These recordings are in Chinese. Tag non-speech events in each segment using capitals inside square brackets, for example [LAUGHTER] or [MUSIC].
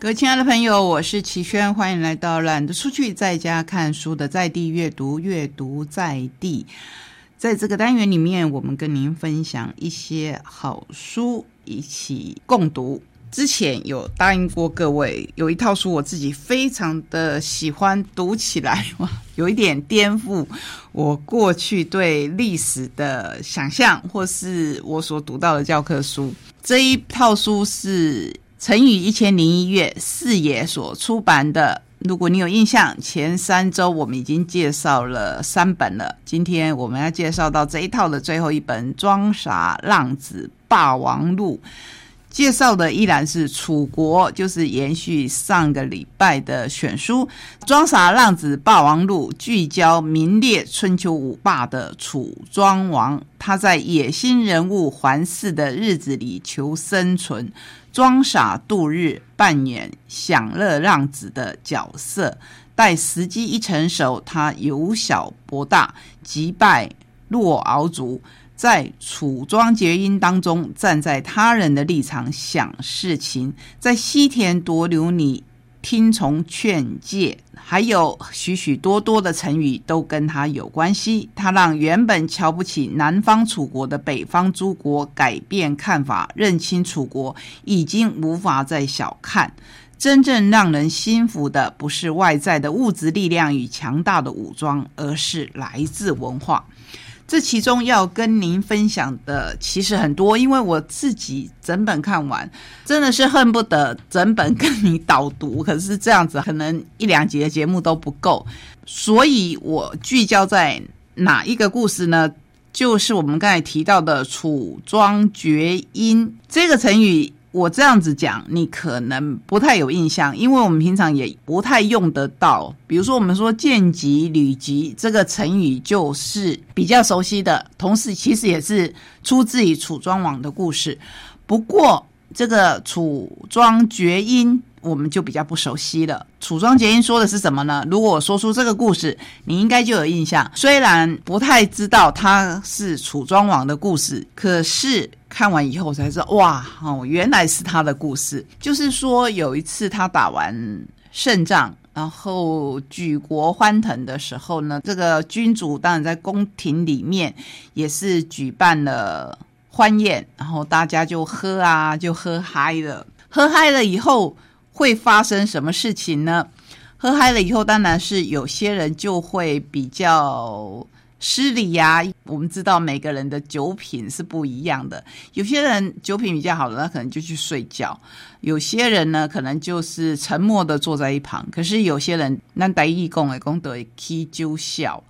各位亲爱的朋友，我是齐轩，欢迎来到懒得出去在家看书的在地阅读，阅读在地。在这个单元里面，我们跟您分享一些好书，一起共读。之前有答应过各位，有一套书我自己非常的喜欢，读起来，[LAUGHS] 有一点颠覆我过去对历史的想象，或是我所读到的教科书。这一套书是。成语一千零一月四野所出版的，如果你有印象，前三周我们已经介绍了三本了。今天我们要介绍到这一套的最后一本《装傻浪子霸王录》。介绍的依然是楚国，就是延续上个礼拜的选书《装傻浪子霸王录》，聚焦名列春秋五霸的楚庄王，他在野心人物环视的日子里求生存，装傻度日，扮演享乐浪子的角色。待时机一成熟，他由小博大，击败骆敖族。在楚庄结姻当中，站在他人的立场想事情，在西田夺留你听从劝诫，还有许许多多的成语都跟他有关系。他让原本瞧不起南方楚国的北方诸国改变看法，认清楚国已经无法再小看。真正让人心服的，不是外在的物质力量与强大的武装，而是来自文化。这其中要跟您分享的其实很多，因为我自己整本看完，真的是恨不得整本跟你导读。可是这样子可能一两集的节目都不够，所以我聚焦在哪一个故事呢？就是我们刚才提到的“楚庄绝音”这个成语。我这样子讲，你可能不太有印象，因为我们平常也不太用得到。比如说，我们说“见吉履吉”这个成语就是比较熟悉的，同时其实也是出自于楚庄王的故事。不过，这个楚庄绝音。我们就比较不熟悉了。楚庄结音说的是什么呢？如果我说出这个故事，你应该就有印象。虽然不太知道它是楚庄王的故事，可是看完以后才知道，哇哦，原来是他的故事。就是说，有一次他打完胜仗，然后举国欢腾的时候呢，这个君主当然在宫廷里面也是举办了欢宴，然后大家就喝啊，就喝嗨了。喝嗨了以后。会发生什么事情呢？喝嗨了以后，当然是有些人就会比较失礼呀。我们知道每个人的酒品是不一样的，有些人酒品比较好的，那可能就去睡觉；有些人呢，可能就是沉默的坐在一旁。可是有些人，那带义工的功德，K 就笑。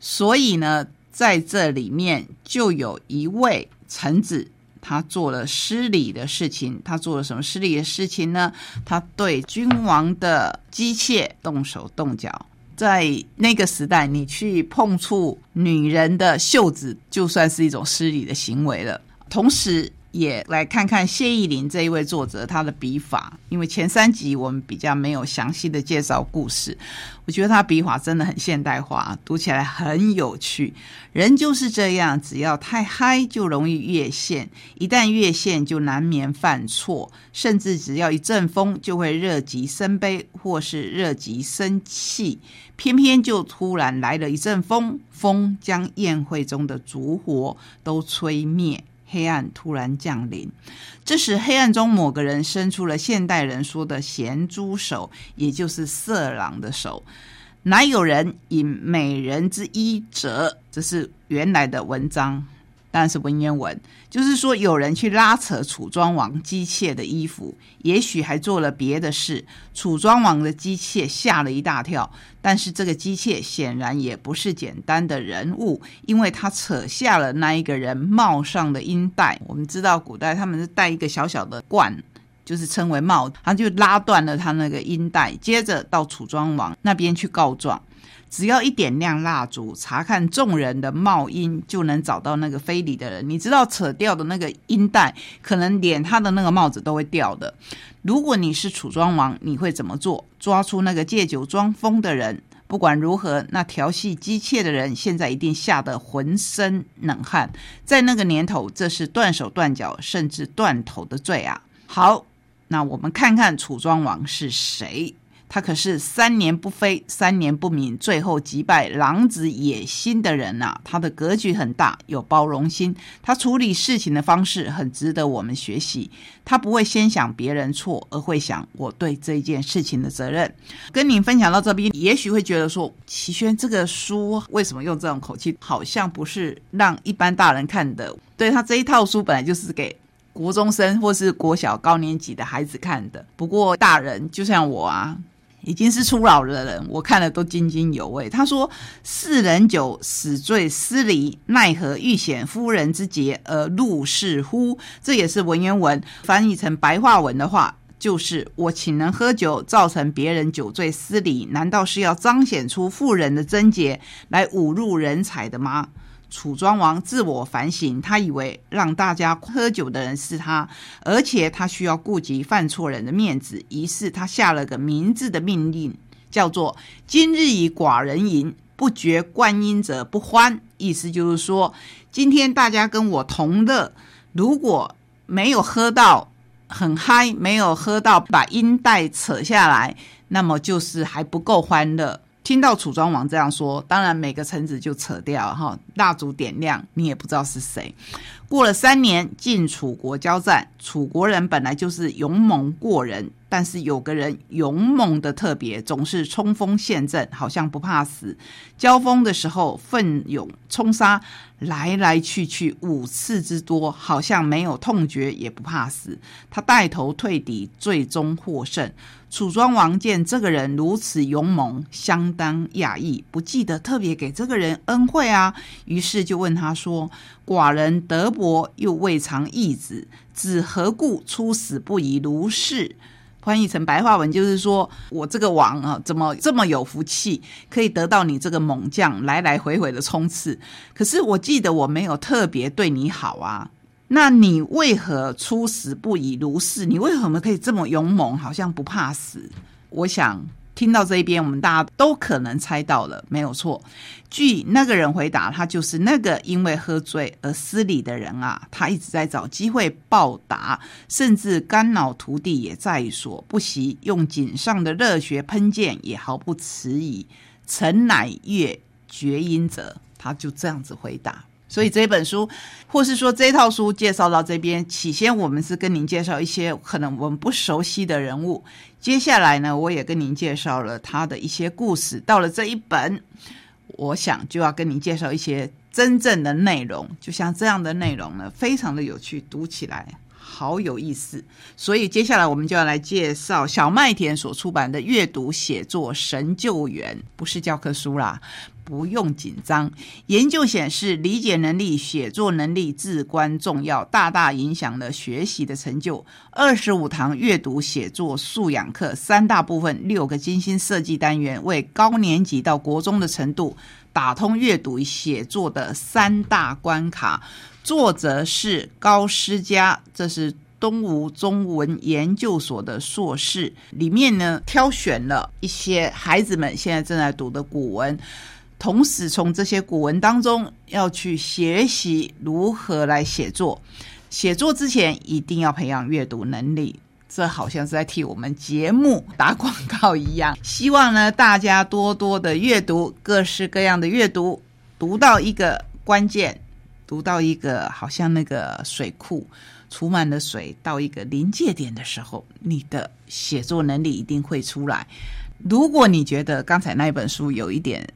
所以呢，在这里面就有一位臣子。他做了失礼的事情，他做了什么失礼的事情呢？他对君王的姬妾动手动脚，在那个时代，你去碰触女人的袖子，就算是一种失礼的行为了。同时，也来看看谢意林这一位作者他的笔法，因为前三集我们比较没有详细的介绍故事，我觉得他笔法真的很现代化，读起来很有趣。人就是这样，只要太嗨就容易越线，一旦越线就难免犯错，甚至只要一阵风就会热极生悲，或是热极生气。偏偏就突然来了一阵风，风将宴会中的烛火都吹灭。黑暗突然降临，这时黑暗中某个人伸出了现代人说的咸猪手，也就是色狼的手。乃有人以美人之衣者？这是原来的文章。但是文言文就是说，有人去拉扯楚庄王姬妾的衣服，也许还做了别的事。楚庄王的姬妾吓了一大跳，但是这个姬妾显然也不是简单的人物，因为他扯下了那一个人帽上的缨带。我们知道古代他们是戴一个小小的冠，就是称为帽，他就拉断了他那个缨带，接着到楚庄王那边去告状。只要一点亮蜡烛，查看众人的帽缨，就能找到那个非礼的人。你知道扯掉的那个缨带，可能连他的那个帽子都会掉的。如果你是楚庄王，你会怎么做？抓出那个借酒装疯的人。不管如何，那调戏姬妾的人现在一定吓得浑身冷汗。在那个年头，这是断手断脚甚至断头的罪啊！好。那我们看看楚庄王是谁？他可是三年不飞，三年不鸣，最后击败狼子野心的人呐！他的格局很大，有包容心，他处理事情的方式很值得我们学习。他不会先想别人错，而会想我对这件事情的责任。跟您分享到这边，也许会觉得说，齐轩这个书为什么用这种口气？好像不是让一般大人看的。对他这一套书本来就是给国中生 [LAUGHS] 或是国小高年级的孩子看的。不过大人就像我啊。已经是初老的人，我看了都津津有味。他说：“世人久，死醉思离，奈何欲显夫人之节而入世乎？”这也是文言文翻译成白话文的话，就是我请人喝酒，造成别人酒醉思礼，难道是要彰显出妇人的贞洁，来侮辱人才的吗？楚庄王自我反省，他以为让大家喝酒的人是他，而且他需要顾及犯错人的面子，于是他下了个明智的命令，叫做“今日以寡人饮，不觉观音者不欢”。意思就是说，今天大家跟我同乐，如果没有喝到很嗨，没有喝到把音带扯下来，那么就是还不够欢乐。听到楚庄王这样说，当然每个臣子就扯掉哈，蜡烛点亮，你也不知道是谁。过了三年，晋楚国交战，楚国人本来就是勇猛过人。但是有个人勇猛的特别，总是冲锋陷阵，好像不怕死。交锋的时候奋勇冲杀，来来去去五次之多，好像没有痛觉也不怕死。他带头退敌，最终获胜。楚庄王见这个人如此勇猛，相当讶异，不记得特别给这个人恩惠啊。于是就问他说：“寡人德薄，又未尝义子，子何故出死不以如是？”翻译成白话文就是说，我这个王啊，怎么这么有福气，可以得到你这个猛将来来回回的冲刺？可是我记得我没有特别对你好啊，那你为何出死不以如是？你为什么可以这么勇猛，好像不怕死？我想。听到这一边，我们大家都可能猜到了，没有错。据那个人回答，他就是那个因为喝醉而失礼的人啊。他一直在找机会报答，甚至肝脑涂地也在所不惜，用颈上的热血喷溅也毫不迟疑。臣乃乐绝音者，他就这样子回答。所以这本书，或是说这套书介绍到这边，起先我们是跟您介绍一些可能我们不熟悉的人物，接下来呢，我也跟您介绍了他的一些故事。到了这一本，我想就要跟您介绍一些真正的内容，就像这样的内容呢，非常的有趣，读起来好有意思。所以接下来我们就要来介绍小麦田所出版的《阅读写作神救援》，不是教科书啦。不用紧张。研究显示，理解能力、写作能力至关重要，大大影响了学习的成就。二十五堂阅读写作素养课，三大部分，六个精心设计单元，为高年级到国中的程度打通阅读与写作的三大关卡。作者是高诗佳，这是东吴中文研究所的硕士。里面呢，挑选了一些孩子们现在正在读的古文。同时，从这些古文当中要去学习如何来写作。写作之前一定要培养阅读能力，这好像是在替我们节目打广告一样。希望呢，大家多多的阅读，各式各样的阅读，读到一个关键，读到一个好像那个水库储满了水到一个临界点的时候，你的写作能力一定会出来。如果你觉得刚才那一本书有一点，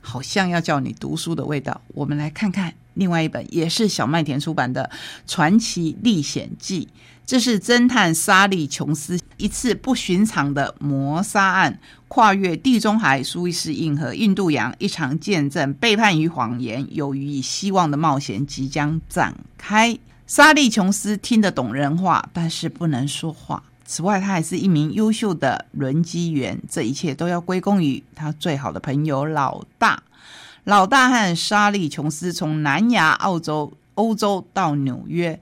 好像要叫你读书的味道。我们来看看另外一本，也是小麦田出版的《传奇历险记》。这是侦探沙利琼斯一次不寻常的谋杀案，跨越地中海、苏伊士运河、印度洋，一场见证背叛与谎言、有余与希望的冒险即将展开。沙利琼斯听得懂人话，但是不能说话。此外，他还是一名优秀的轮机员。这一切都要归功于他最好的朋友老大。老大和沙利琼斯从南亚、澳洲、欧洲到纽约，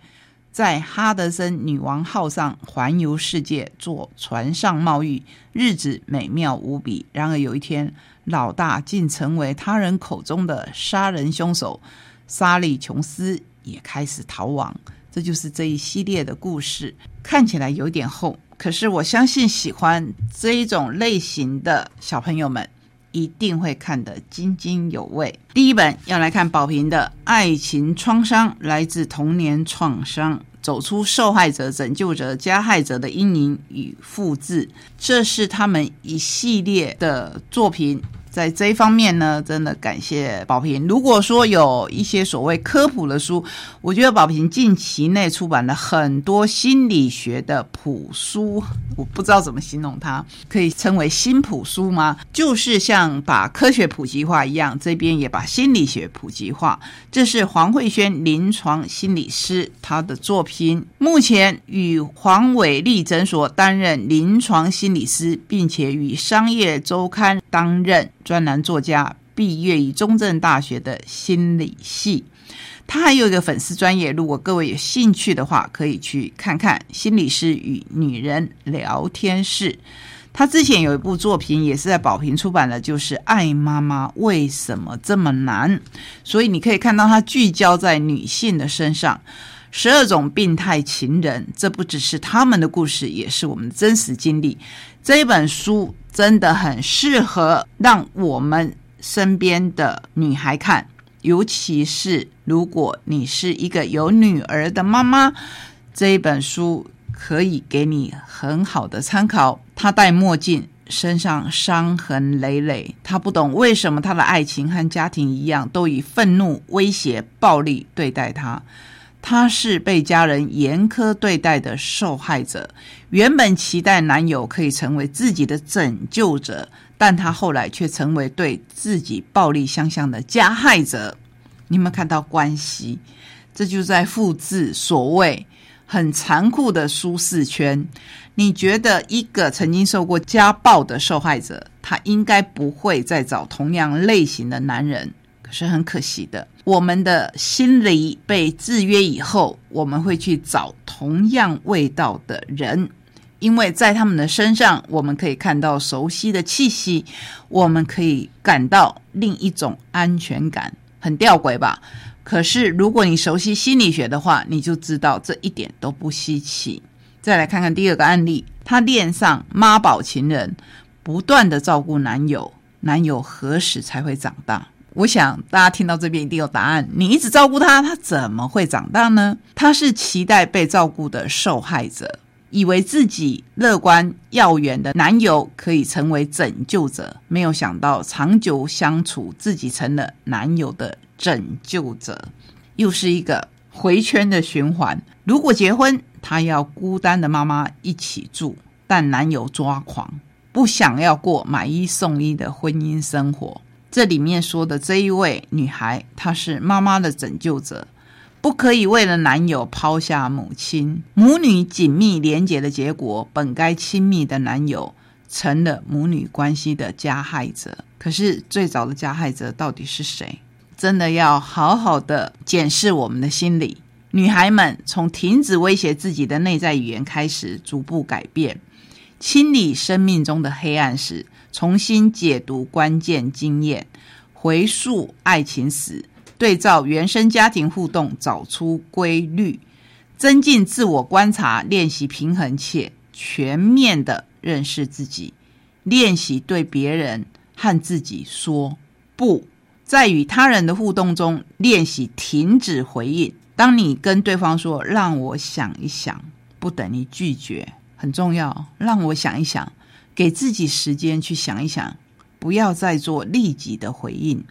在哈德森女王号上环游世界，做船上贸易，日子美妙无比。然而有一天，老大竟成为他人口中的杀人凶手，沙利琼斯也开始逃亡。这就是这一系列的故事，看起来有点厚，可是我相信喜欢这一种类型的小朋友们一定会看得津津有味。第一本要来看宝平的《爱情创伤来自童年创伤》。走出受害者、拯救者、加害者的阴影与复制，这是他们一系列的作品。在这一方面呢，真的感谢宝平。如果说有一些所谓科普的书，我觉得宝平近期内出版了很多心理学的普书，我不知道怎么形容它，可以称为新普书吗？就是像把科学普及化一样，这边也把心理学普及化。这是黄慧轩临床心理师他的作品，目前与黄伟立诊所担任临床心理师，并且与商业周刊担任。专栏作家，毕业于中正大学的心理系。他还有一个粉丝专业，如果各位有兴趣的话，可以去看看《心理师与女人聊天室》。他之前有一部作品也是在宝瓶出版的，就是《爱妈妈为什么这么难》。所以你可以看到，他聚焦在女性的身上，十二种病态情人，这不只是他们的故事，也是我们的真实经历。这本书。真的很适合让我们身边的女孩看，尤其是如果你是一个有女儿的妈妈，这一本书可以给你很好的参考。她戴墨镜，身上伤痕累累，她不懂为什么她的爱情和家庭一样，都以愤怒、威胁、暴力对待她。她是被家人严苛对待的受害者，原本期待男友可以成为自己的拯救者，但她后来却成为对自己暴力相向的加害者。你有没有看到关系？这就在复制所谓很残酷的舒适圈。你觉得一个曾经受过家暴的受害者，他应该不会再找同样类型的男人？可是很可惜的。我们的心理被制约以后，我们会去找同样味道的人，因为在他们的身上，我们可以看到熟悉的气息，我们可以感到另一种安全感，很吊诡吧？可是如果你熟悉心理学的话，你就知道这一点都不稀奇。再来看看第二个案例，她恋上妈宝情人，不断的照顾男友，男友何时才会长大？我想大家听到这边一定有答案。你一直照顾他，他怎么会长大呢？他是期待被照顾的受害者，以为自己乐观耀眼的男友可以成为拯救者，没有想到长久相处，自己成了男友的拯救者，又是一个回圈的循环。如果结婚，他要孤单的妈妈一起住，但男友抓狂，不想要过买一送一的婚姻生活。这里面说的这一位女孩，她是妈妈的拯救者，不可以为了男友抛下母亲。母女紧密连结的结果，本该亲密的男友成了母女关系的加害者。可是最早的加害者到底是谁？真的要好好的检视我们的心理。女孩们从停止威胁自己的内在语言开始，逐步改变，清理生命中的黑暗时。重新解读关键经验，回溯爱情史，对照原生家庭互动，找出规律，增进自我观察，练习平衡且全面的认识自己，练习对别人和自己说不，在与他人的互动中练习停止回应。当你跟对方说“让我想一想”，不等于拒绝，很重要。让我想一想。给自己时间去想一想，不要再做立即的回应，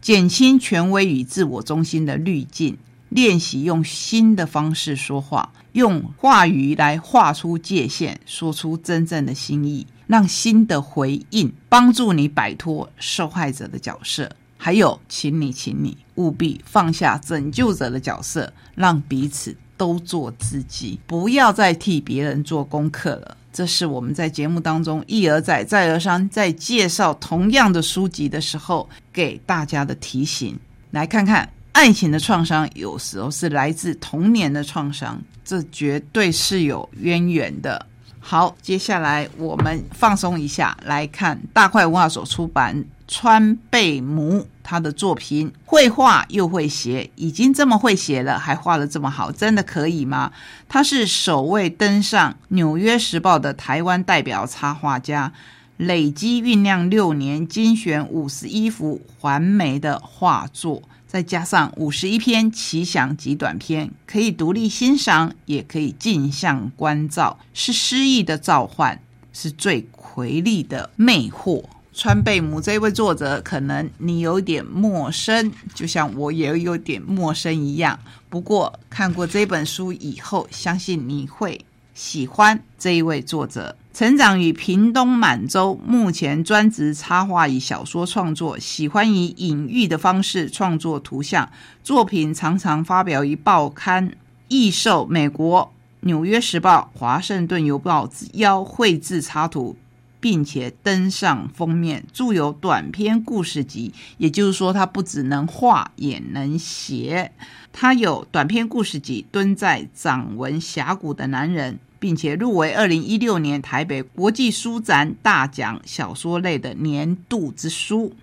减轻权威与自我中心的滤镜，练习用新的方式说话，用话语来画出界限，说出真正的心意，让新的回应帮助你摆脱受害者的角色。还有，请你，请你务必放下拯救者的角色，让彼此都做自己，不要再替别人做功课了。这是我们在节目当中一而再、再而三在介绍同样的书籍的时候给大家的提醒。来看看，爱情的创伤有时候是来自童年的创伤，这绝对是有渊源的。好，接下来我们放松一下，来看大块文化所出版川贝母他的作品，会画又会写，已经这么会写了，还画的这么好，真的可以吗？他是首位登上《纽约时报》的台湾代表插画家，累积酝酿六年，精选五十一幅环美的画作，再加上五十一篇奇想及短篇，可以独立欣赏，也可以镜像观照，是诗意的召唤，是最魁丽的魅惑。川贝母这位作者，可能你有点陌生，就像我也有点陌生一样。不过看过这本书以后，相信你会喜欢这一位作者。成长于屏东满洲，目前专职插画与小说创作，喜欢以隐喻的方式创作图像作品，常常发表于报刊，易受美国《纽约时报》《华盛顿邮报》邀绘制插图。并且登上封面，著有短篇故事集。也就是说，他不只能画，也能写。他有短篇故事集《蹲在掌纹峡谷的男人》，并且入围二零一六年台北国际书展大奖小说类的年度之书，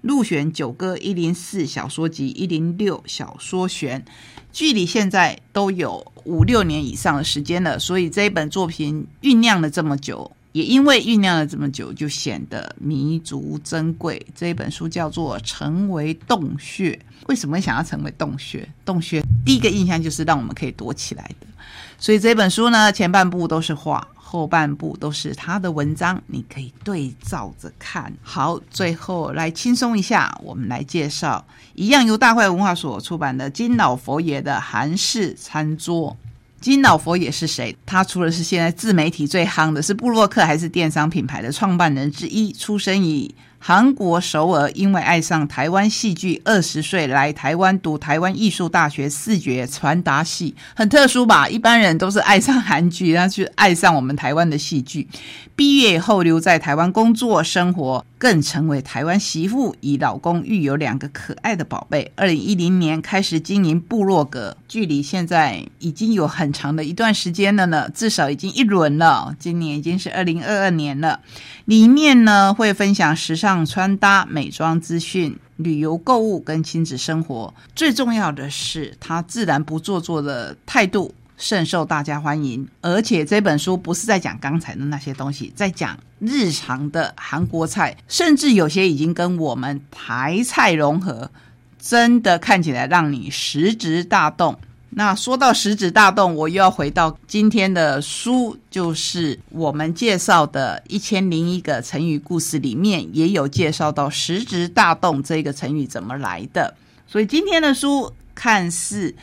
入选九歌一零四小说集一零六小说选。距离现在都有五六年以上的时间了，所以这一本作品酝酿了这么久。也因为酝酿了这么久，就显得弥足珍贵。这一本书叫做《成为洞穴》。为什么想要成为洞穴？洞穴第一个印象就是让我们可以躲起来的。所以这本书呢，前半部都是画，后半部都是他的文章，你可以对照着看。好，最后来轻松一下，我们来介绍一样由大块文化所出版的金老佛爷的韩式餐桌。金老佛也是谁？他除了是现在自媒体最夯的，是布洛克还是电商品牌的创办人之一？出生于韩国首尔，因为爱上台湾戏剧，二十岁来台湾读台湾艺术大学视觉传达系，很特殊吧？一般人都是爱上韩剧，然后去爱上我们台湾的戏剧。毕业以后留在台湾工作生活。更成为台湾媳妇，与老公育有两个可爱的宝贝。二零一零年开始经营部落格，距离现在已经有很长的一段时间了呢，至少已经一轮了。今年已经是二零二二年了。里面呢会分享时尚穿搭、美妆资讯、旅游购物跟亲子生活。最重要的是，他自然不做作的态度。甚受大家欢迎，而且这本书不是在讲刚才的那些东西，在讲日常的韩国菜，甚至有些已经跟我们台菜融合，真的看起来让你食指大动。那说到食指大动，我又要回到今天的书，就是我们介绍的《一千零一个成语故事》里面也有介绍到食指大动这个成语怎么来的。所以今天的书看似。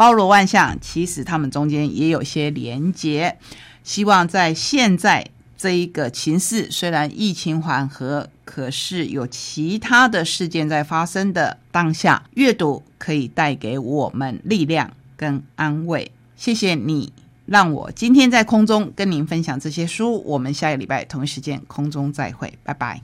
包罗万象，其实他们中间也有些连结。希望在现在这一个情势，虽然疫情缓和，可是有其他的事件在发生的当下，阅读可以带给我们力量跟安慰。谢谢你让我今天在空中跟您分享这些书。我们下个礼拜同一时间空中再会，拜拜。